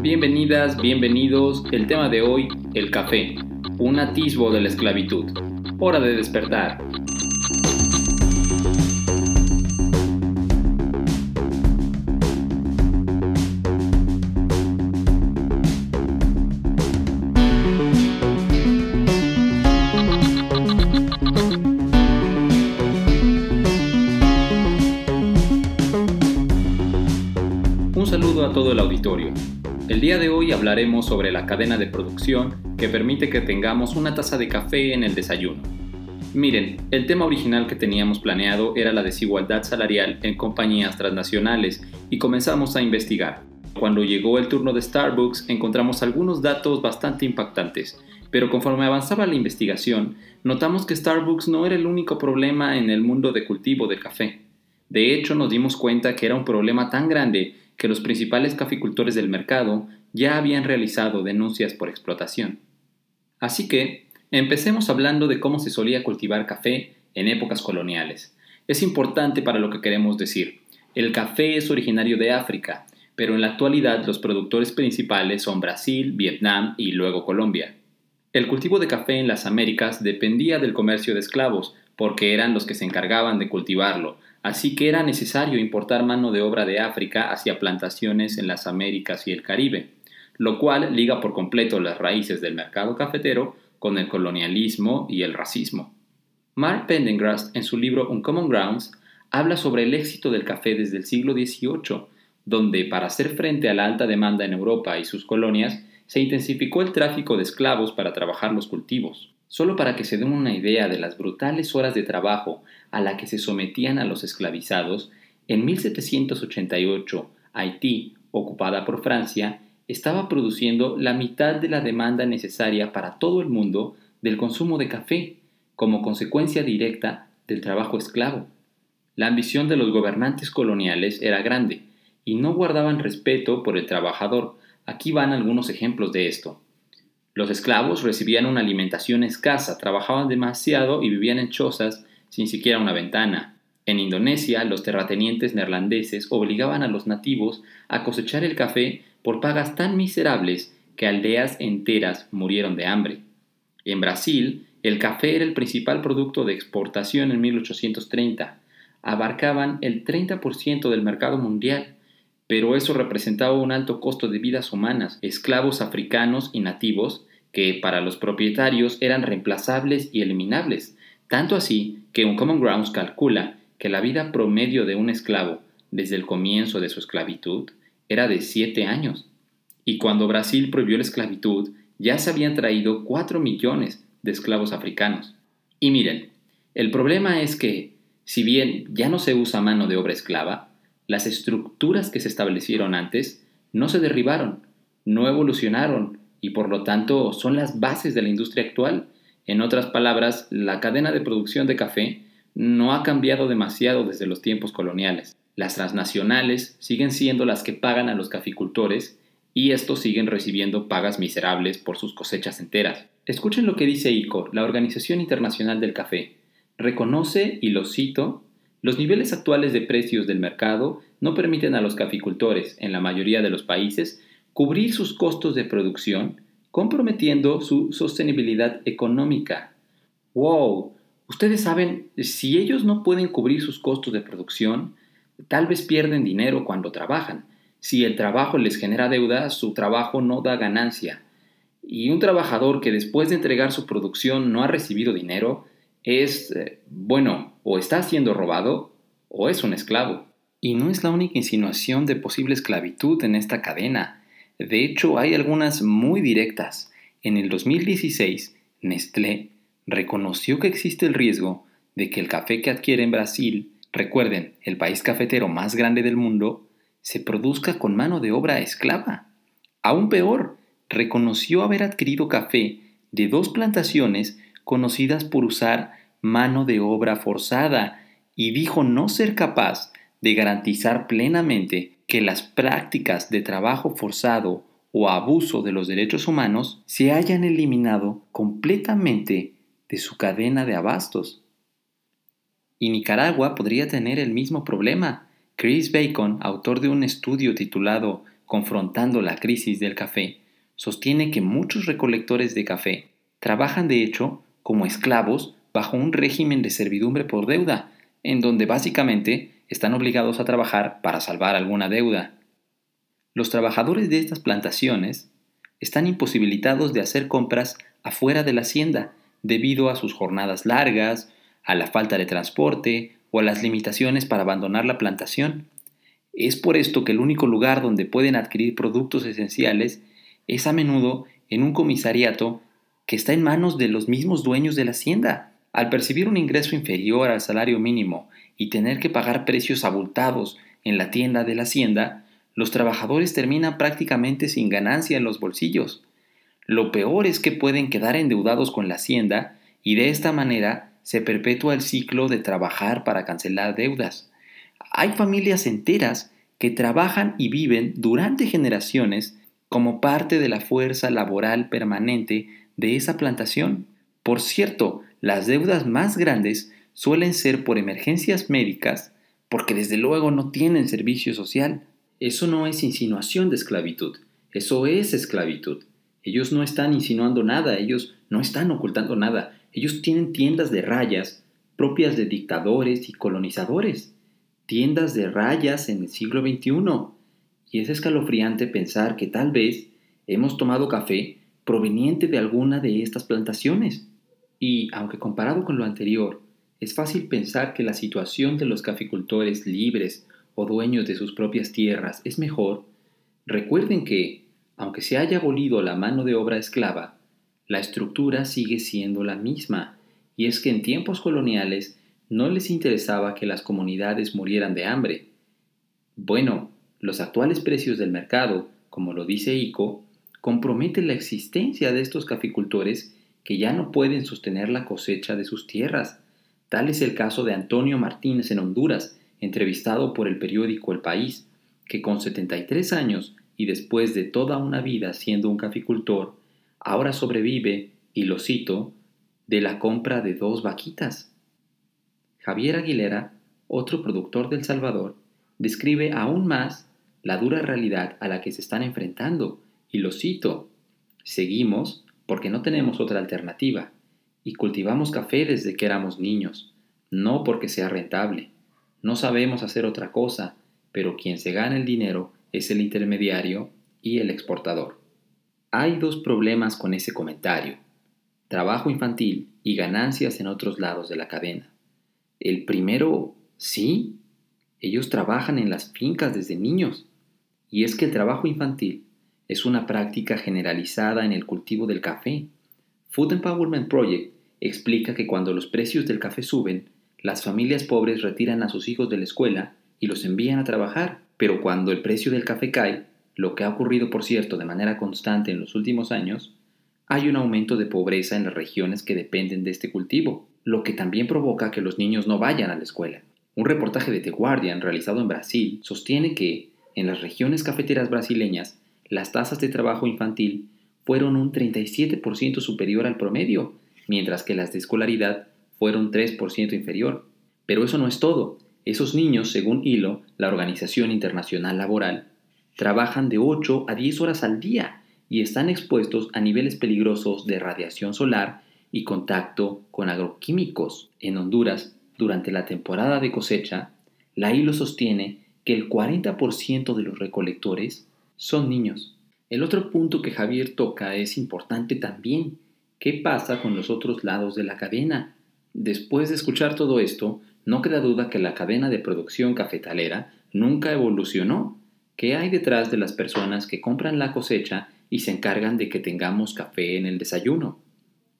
Bienvenidas, bienvenidos. El tema de hoy, el café, un atisbo de la esclavitud. Hora de despertar. Un saludo a todo el auditorio. El día de hoy hablaremos sobre la cadena de producción que permite que tengamos una taza de café en el desayuno. Miren, el tema original que teníamos planeado era la desigualdad salarial en compañías transnacionales y comenzamos a investigar. Cuando llegó el turno de Starbucks encontramos algunos datos bastante impactantes, pero conforme avanzaba la investigación, notamos que Starbucks no era el único problema en el mundo de cultivo del café. De hecho, nos dimos cuenta que era un problema tan grande que los principales caficultores del mercado ya habían realizado denuncias por explotación. Así que, empecemos hablando de cómo se solía cultivar café en épocas coloniales. Es importante para lo que queremos decir. El café es originario de África, pero en la actualidad los productores principales son Brasil, Vietnam y luego Colombia. El cultivo de café en las Américas dependía del comercio de esclavos, porque eran los que se encargaban de cultivarlo, así que era necesario importar mano de obra de África hacia plantaciones en las Américas y el Caribe, lo cual liga por completo las raíces del mercado cafetero con el colonialismo y el racismo. Mark Pendergrast, en su libro Uncommon Grounds, habla sobre el éxito del café desde el siglo XVIII, donde para hacer frente a la alta demanda en Europa y sus colonias, se intensificó el tráfico de esclavos para trabajar los cultivos. Solo para que se den una idea de las brutales horas de trabajo a la que se sometían a los esclavizados, en 1788 Haití, ocupada por Francia, estaba produciendo la mitad de la demanda necesaria para todo el mundo del consumo de café, como consecuencia directa del trabajo esclavo. La ambición de los gobernantes coloniales era grande y no guardaban respeto por el trabajador. Aquí van algunos ejemplos de esto. Los esclavos recibían una alimentación escasa, trabajaban demasiado y vivían en chozas sin siquiera una ventana. En Indonesia, los terratenientes neerlandeses obligaban a los nativos a cosechar el café por pagas tan miserables que aldeas enteras murieron de hambre. En Brasil, el café era el principal producto de exportación en 1830. Abarcaban el 30% del mercado mundial, pero eso representaba un alto costo de vidas humanas, esclavos africanos y nativos que para los propietarios eran reemplazables y eliminables, tanto así que un Common Grounds calcula que la vida promedio de un esclavo desde el comienzo de su esclavitud era de 7 años. Y cuando Brasil prohibió la esclavitud, ya se habían traído 4 millones de esclavos africanos. Y miren, el problema es que, si bien ya no se usa mano de obra esclava, las estructuras que se establecieron antes no se derribaron, no evolucionaron y por lo tanto son las bases de la industria actual. En otras palabras, la cadena de producción de café no ha cambiado demasiado desde los tiempos coloniales. Las transnacionales siguen siendo las que pagan a los caficultores y estos siguen recibiendo pagas miserables por sus cosechas enteras. Escuchen lo que dice ICO, la Organización Internacional del Café. Reconoce, y lo cito, los niveles actuales de precios del mercado no permiten a los caficultores, en la mayoría de los países, cubrir sus costos de producción, comprometiendo su sostenibilidad económica. ¡Wow! Ustedes saben, si ellos no pueden cubrir sus costos de producción, tal vez pierden dinero cuando trabajan. Si el trabajo les genera deuda, su trabajo no da ganancia. Y un trabajador que después de entregar su producción no ha recibido dinero, es, eh, bueno, o está siendo robado o es un esclavo. Y no es la única insinuación de posible esclavitud en esta cadena. De hecho, hay algunas muy directas. En el 2016, Nestlé reconoció que existe el riesgo de que el café que adquiere en Brasil, recuerden, el país cafetero más grande del mundo, se produzca con mano de obra esclava. Aún peor, reconoció haber adquirido café de dos plantaciones conocidas por usar mano de obra forzada y dijo no ser capaz de garantizar plenamente que las prácticas de trabajo forzado o abuso de los derechos humanos se hayan eliminado completamente de su cadena de abastos. Y Nicaragua podría tener el mismo problema. Chris Bacon, autor de un estudio titulado confrontando la crisis del café, sostiene que muchos recolectores de café trabajan de hecho como esclavos bajo un régimen de servidumbre por deuda, en donde básicamente están obligados a trabajar para salvar alguna deuda. Los trabajadores de estas plantaciones están imposibilitados de hacer compras afuera de la hacienda debido a sus jornadas largas, a la falta de transporte o a las limitaciones para abandonar la plantación. Es por esto que el único lugar donde pueden adquirir productos esenciales es a menudo en un comisariato que está en manos de los mismos dueños de la hacienda. Al percibir un ingreso inferior al salario mínimo y tener que pagar precios abultados en la tienda de la hacienda, los trabajadores terminan prácticamente sin ganancia en los bolsillos. Lo peor es que pueden quedar endeudados con la hacienda y de esta manera se perpetúa el ciclo de trabajar para cancelar deudas. Hay familias enteras que trabajan y viven durante generaciones como parte de la fuerza laboral permanente de esa plantación. Por cierto, las deudas más grandes suelen ser por emergencias médicas porque desde luego no tienen servicio social. Eso no es insinuación de esclavitud, eso es esclavitud. Ellos no están insinuando nada, ellos no están ocultando nada. Ellos tienen tiendas de rayas propias de dictadores y colonizadores. Tiendas de rayas en el siglo XXI. Y es escalofriante pensar que tal vez hemos tomado café proveniente de alguna de estas plantaciones. Y aunque comparado con lo anterior, es fácil pensar que la situación de los caficultores libres o dueños de sus propias tierras es mejor, recuerden que aunque se haya abolido la mano de obra esclava, la estructura sigue siendo la misma, y es que en tiempos coloniales no les interesaba que las comunidades murieran de hambre. Bueno, los actuales precios del mercado, como lo dice ICO, comprometen la existencia de estos caficultores que ya no pueden sostener la cosecha de sus tierras. Tal es el caso de Antonio Martínez en Honduras, entrevistado por el periódico El País, que con 73 años y después de toda una vida siendo un caficultor, ahora sobrevive, y lo cito, de la compra de dos vaquitas. Javier Aguilera, otro productor del Salvador, describe aún más la dura realidad a la que se están enfrentando, y lo cito, seguimos porque no tenemos otra alternativa, y cultivamos café desde que éramos niños, no porque sea rentable. No sabemos hacer otra cosa, pero quien se gana el dinero es el intermediario y el exportador. Hay dos problemas con ese comentario, trabajo infantil y ganancias en otros lados de la cadena. El primero, sí, ellos trabajan en las fincas desde niños, y es que el trabajo infantil es una práctica generalizada en el cultivo del café. Food Empowerment Project explica que cuando los precios del café suben, las familias pobres retiran a sus hijos de la escuela y los envían a trabajar pero cuando el precio del café cae, lo que ha ocurrido por cierto de manera constante en los últimos años, hay un aumento de pobreza en las regiones que dependen de este cultivo, lo que también provoca que los niños no vayan a la escuela. Un reportaje de The Guardian realizado en Brasil sostiene que, en las regiones cafeteras brasileñas, las tasas de trabajo infantil fueron un 37% superior al promedio, mientras que las de escolaridad fueron 3% inferior. Pero eso no es todo. Esos niños, según ILO, la Organización Internacional Laboral, trabajan de 8 a 10 horas al día y están expuestos a niveles peligrosos de radiación solar y contacto con agroquímicos. En Honduras, durante la temporada de cosecha, la ILO sostiene que el 40% de los recolectores son niños. El otro punto que Javier toca es importante también. ¿Qué pasa con los otros lados de la cadena? Después de escuchar todo esto, no queda duda que la cadena de producción cafetalera nunca evolucionó. ¿Qué hay detrás de las personas que compran la cosecha y se encargan de que tengamos café en el desayuno?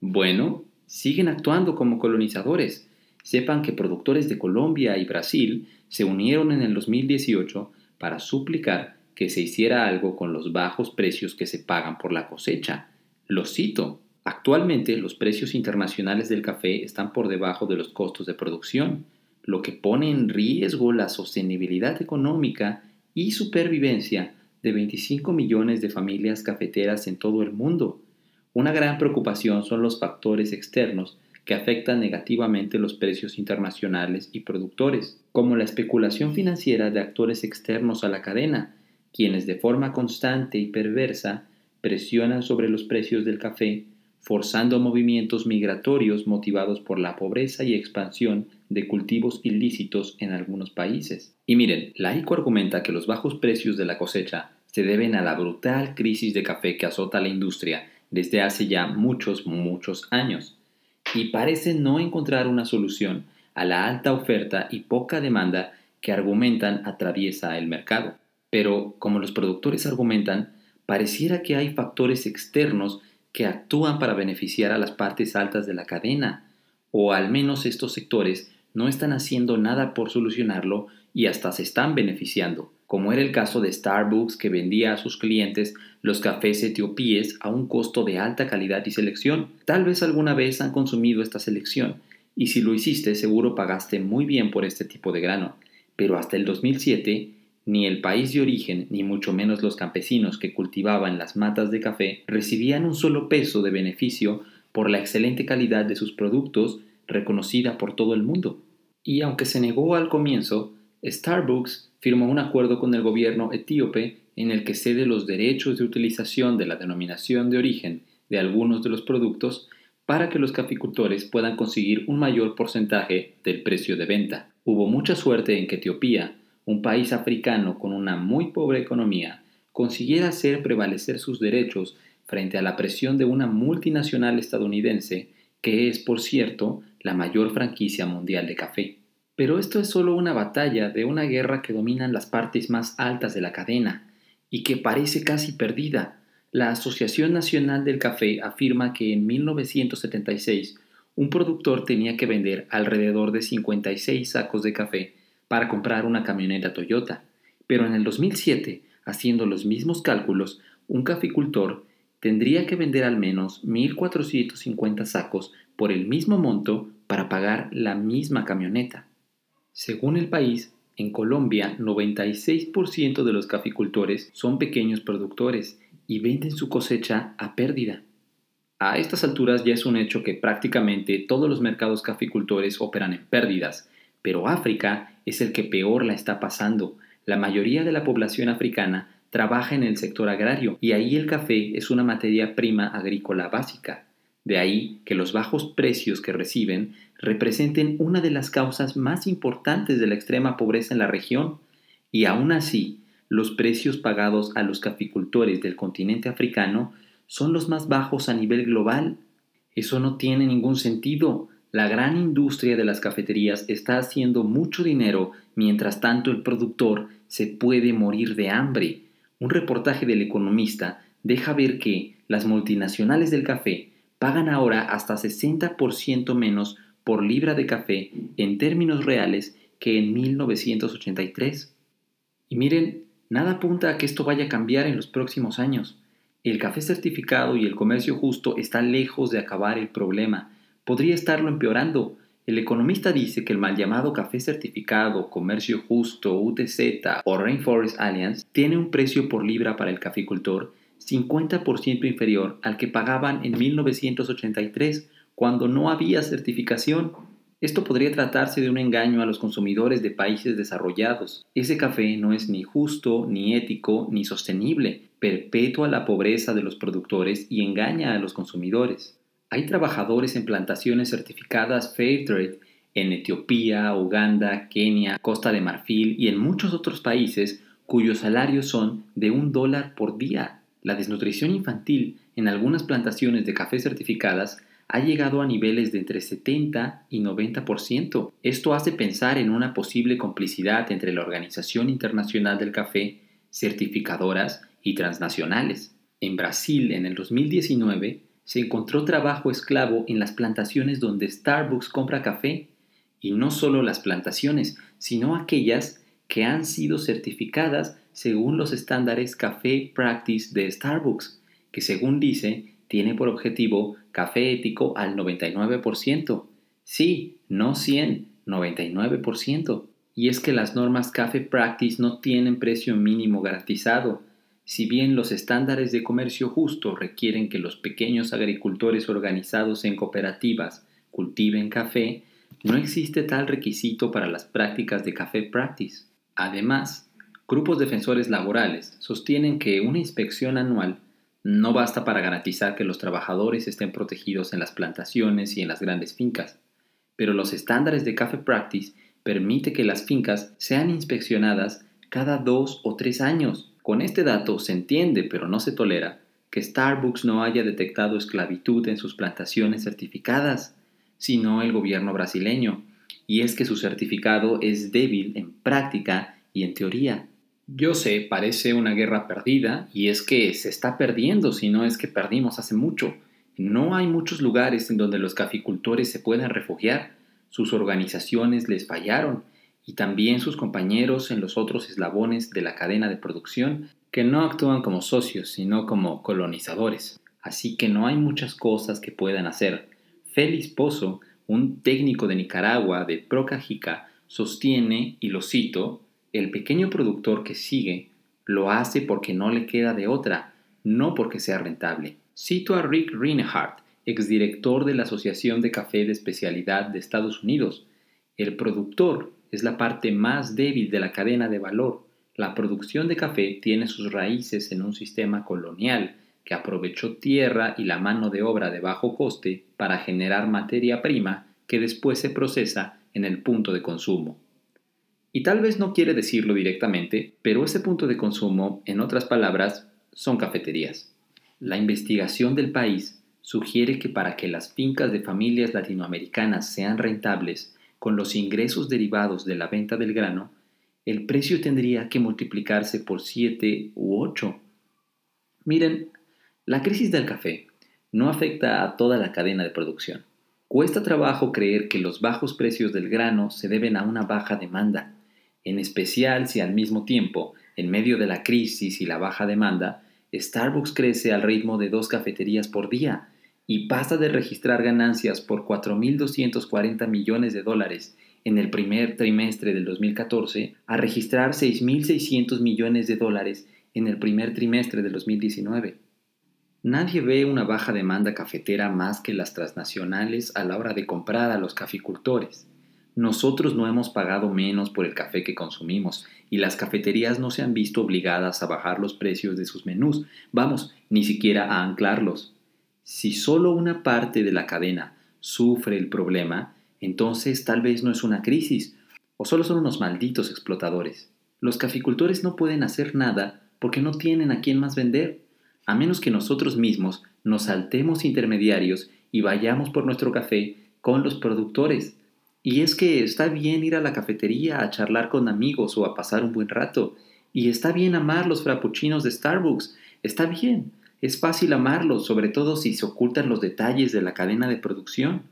Bueno, siguen actuando como colonizadores. Sepan que productores de Colombia y Brasil se unieron en el 2018 para suplicar que se hiciera algo con los bajos precios que se pagan por la cosecha. Lo cito. Actualmente los precios internacionales del café están por debajo de los costos de producción lo que pone en riesgo la sostenibilidad económica y supervivencia de 25 millones de familias cafeteras en todo el mundo. Una gran preocupación son los factores externos que afectan negativamente los precios internacionales y productores, como la especulación financiera de actores externos a la cadena, quienes de forma constante y perversa presionan sobre los precios del café, forzando movimientos migratorios motivados por la pobreza y expansión de cultivos ilícitos en algunos países. Y miren, Laico argumenta que los bajos precios de la cosecha se deben a la brutal crisis de café que azota la industria desde hace ya muchos, muchos años, y parece no encontrar una solución a la alta oferta y poca demanda que argumentan atraviesa el mercado. Pero, como los productores argumentan, pareciera que hay factores externos que actúan para beneficiar a las partes altas de la cadena, o al menos estos sectores no están haciendo nada por solucionarlo y hasta se están beneficiando, como era el caso de Starbucks que vendía a sus clientes los cafés etiopíes a un costo de alta calidad y selección. Tal vez alguna vez han consumido esta selección, y si lo hiciste seguro pagaste muy bien por este tipo de grano, pero hasta el 2007 ni el país de origen, ni mucho menos los campesinos que cultivaban las matas de café, recibían un solo peso de beneficio por la excelente calidad de sus productos reconocida por todo el mundo. Y aunque se negó al comienzo, Starbucks firmó un acuerdo con el gobierno etíope en el que cede los derechos de utilización de la denominación de origen de algunos de los productos para que los caficultores puedan conseguir un mayor porcentaje del precio de venta. Hubo mucha suerte en que Etiopía un país africano con una muy pobre economía consiguiera hacer prevalecer sus derechos frente a la presión de una multinacional estadounidense que es, por cierto, la mayor franquicia mundial de café. Pero esto es solo una batalla de una guerra que dominan las partes más altas de la cadena y que parece casi perdida. La Asociación Nacional del Café afirma que en 1976 un productor tenía que vender alrededor de 56 sacos de café para comprar una camioneta Toyota, pero en el 2007, haciendo los mismos cálculos, un caficultor tendría que vender al menos 1.450 sacos por el mismo monto para pagar la misma camioneta. Según el país, en Colombia 96% de los caficultores son pequeños productores y venden su cosecha a pérdida. A estas alturas ya es un hecho que prácticamente todos los mercados caficultores operan en pérdidas, pero África es el que peor la está pasando. La mayoría de la población africana trabaja en el sector agrario y ahí el café es una materia prima agrícola básica. De ahí que los bajos precios que reciben representen una de las causas más importantes de la extrema pobreza en la región. Y aún así, los precios pagados a los caficultores del continente africano son los más bajos a nivel global. Eso no tiene ningún sentido. La gran industria de las cafeterías está haciendo mucho dinero mientras tanto el productor se puede morir de hambre. Un reportaje del economista deja ver que las multinacionales del café pagan ahora hasta 60% menos por libra de café en términos reales que en 1983. Y miren, nada apunta a que esto vaya a cambiar en los próximos años. El café certificado y el comercio justo están lejos de acabar el problema podría estarlo empeorando. El economista dice que el mal llamado café certificado, comercio justo, UTZ o Rainforest Alliance tiene un precio por libra para el caficultor 50% inferior al que pagaban en 1983 cuando no había certificación. Esto podría tratarse de un engaño a los consumidores de países desarrollados. Ese café no es ni justo, ni ético, ni sostenible, perpetúa la pobreza de los productores y engaña a los consumidores. Hay trabajadores en plantaciones certificadas Fairtrade en Etiopía, Uganda, Kenia, Costa de Marfil y en muchos otros países cuyos salarios son de un dólar por día. La desnutrición infantil en algunas plantaciones de café certificadas ha llegado a niveles de entre 70 y 90%. Esto hace pensar en una posible complicidad entre la Organización Internacional del Café, certificadoras y transnacionales. En Brasil, en el 2019, se encontró trabajo esclavo en las plantaciones donde Starbucks compra café, y no solo las plantaciones, sino aquellas que han sido certificadas según los estándares Café Practice de Starbucks, que según dice tiene por objetivo café ético al 99%. Sí, no 100, 99%. Y es que las normas Café Practice no tienen precio mínimo garantizado, si bien los estándares de comercio justo requieren que los pequeños agricultores organizados en cooperativas cultiven café, no existe tal requisito para las prácticas de Café Practice. Además, Grupos defensores laborales sostienen que una inspección anual no basta para garantizar que los trabajadores estén protegidos en las plantaciones y en las grandes fincas, pero los estándares de Café Practice permite que las fincas sean inspeccionadas cada dos o tres años. Con este dato se entiende, pero no se tolera, que Starbucks no haya detectado esclavitud en sus plantaciones certificadas, sino el gobierno brasileño, y es que su certificado es débil en práctica y en teoría. Yo sé, parece una guerra perdida, y es que se está perdiendo, si no es que perdimos hace mucho. No hay muchos lugares en donde los caficultores se puedan refugiar. Sus organizaciones les fallaron, y también sus compañeros en los otros eslabones de la cadena de producción, que no actúan como socios, sino como colonizadores. Así que no hay muchas cosas que puedan hacer. Félix Pozo, un técnico de Nicaragua de Procajica, sostiene, y lo cito, el pequeño productor que sigue lo hace porque no le queda de otra, no porque sea rentable. Cito a Rick Reinhardt, exdirector de la Asociación de Café de Especialidad de Estados Unidos. El productor es la parte más débil de la cadena de valor. La producción de café tiene sus raíces en un sistema colonial que aprovechó tierra y la mano de obra de bajo coste para generar materia prima que después se procesa en el punto de consumo. Y tal vez no quiere decirlo directamente, pero ese punto de consumo, en otras palabras, son cafeterías. La investigación del país sugiere que para que las fincas de familias latinoamericanas sean rentables, con los ingresos derivados de la venta del grano, el precio tendría que multiplicarse por 7 u 8. Miren, la crisis del café no afecta a toda la cadena de producción. Cuesta trabajo creer que los bajos precios del grano se deben a una baja demanda, en especial si al mismo tiempo, en medio de la crisis y la baja demanda, Starbucks crece al ritmo de dos cafeterías por día y pasa de registrar ganancias por 4.240 millones de dólares en el primer trimestre del 2014 a registrar 6.600 millones de dólares en el primer trimestre del 2019. Nadie ve una baja demanda cafetera más que las transnacionales a la hora de comprar a los caficultores. Nosotros no hemos pagado menos por el café que consumimos y las cafeterías no se han visto obligadas a bajar los precios de sus menús, vamos, ni siquiera a anclarlos. Si solo una parte de la cadena sufre el problema, entonces tal vez no es una crisis, o solo son unos malditos explotadores. Los caficultores no pueden hacer nada porque no tienen a quién más vender, a menos que nosotros mismos nos saltemos intermediarios y vayamos por nuestro café con los productores. Y es que está bien ir a la cafetería a charlar con amigos o a pasar un buen rato. Y está bien amar los frappuccinos de Starbucks. Está bien. Es fácil amarlos, sobre todo si se ocultan los detalles de la cadena de producción.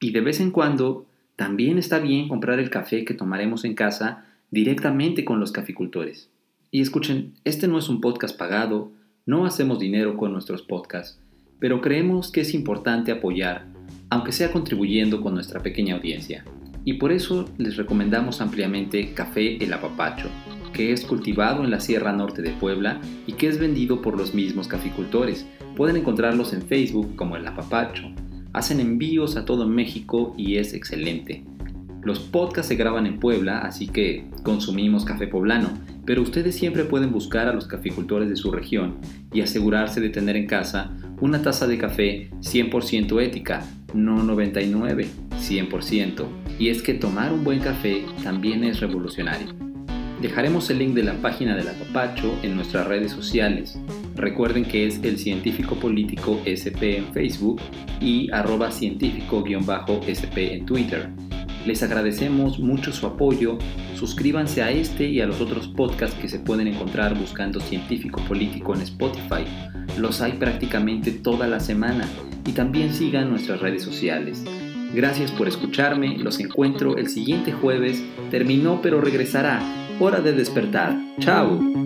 Y de vez en cuando, también está bien comprar el café que tomaremos en casa directamente con los caficultores. Y escuchen, este no es un podcast pagado, no hacemos dinero con nuestros podcasts, pero creemos que es importante apoyar aunque sea contribuyendo con nuestra pequeña audiencia. Y por eso les recomendamos ampliamente Café El Apapacho, que es cultivado en la Sierra Norte de Puebla y que es vendido por los mismos caficultores. Pueden encontrarlos en Facebook como El Apapacho. Hacen envíos a todo México y es excelente. Los podcasts se graban en Puebla, así que consumimos café poblano, pero ustedes siempre pueden buscar a los caficultores de su región y asegurarse de tener en casa una taza de café 100% ética, no 99, 100%. Y es que tomar un buen café también es revolucionario. Dejaremos el link de la página del Apapacho en nuestras redes sociales. Recuerden que es el científico político SP en Facebook y arroba científico-sp en Twitter. Les agradecemos mucho su apoyo. Suscríbanse a este y a los otros podcasts que se pueden encontrar buscando Científico Político en Spotify. Los hay prácticamente toda la semana y también sigan nuestras redes sociales. Gracias por escucharme, los encuentro el siguiente jueves. Terminó pero regresará. Hora de despertar. Chao.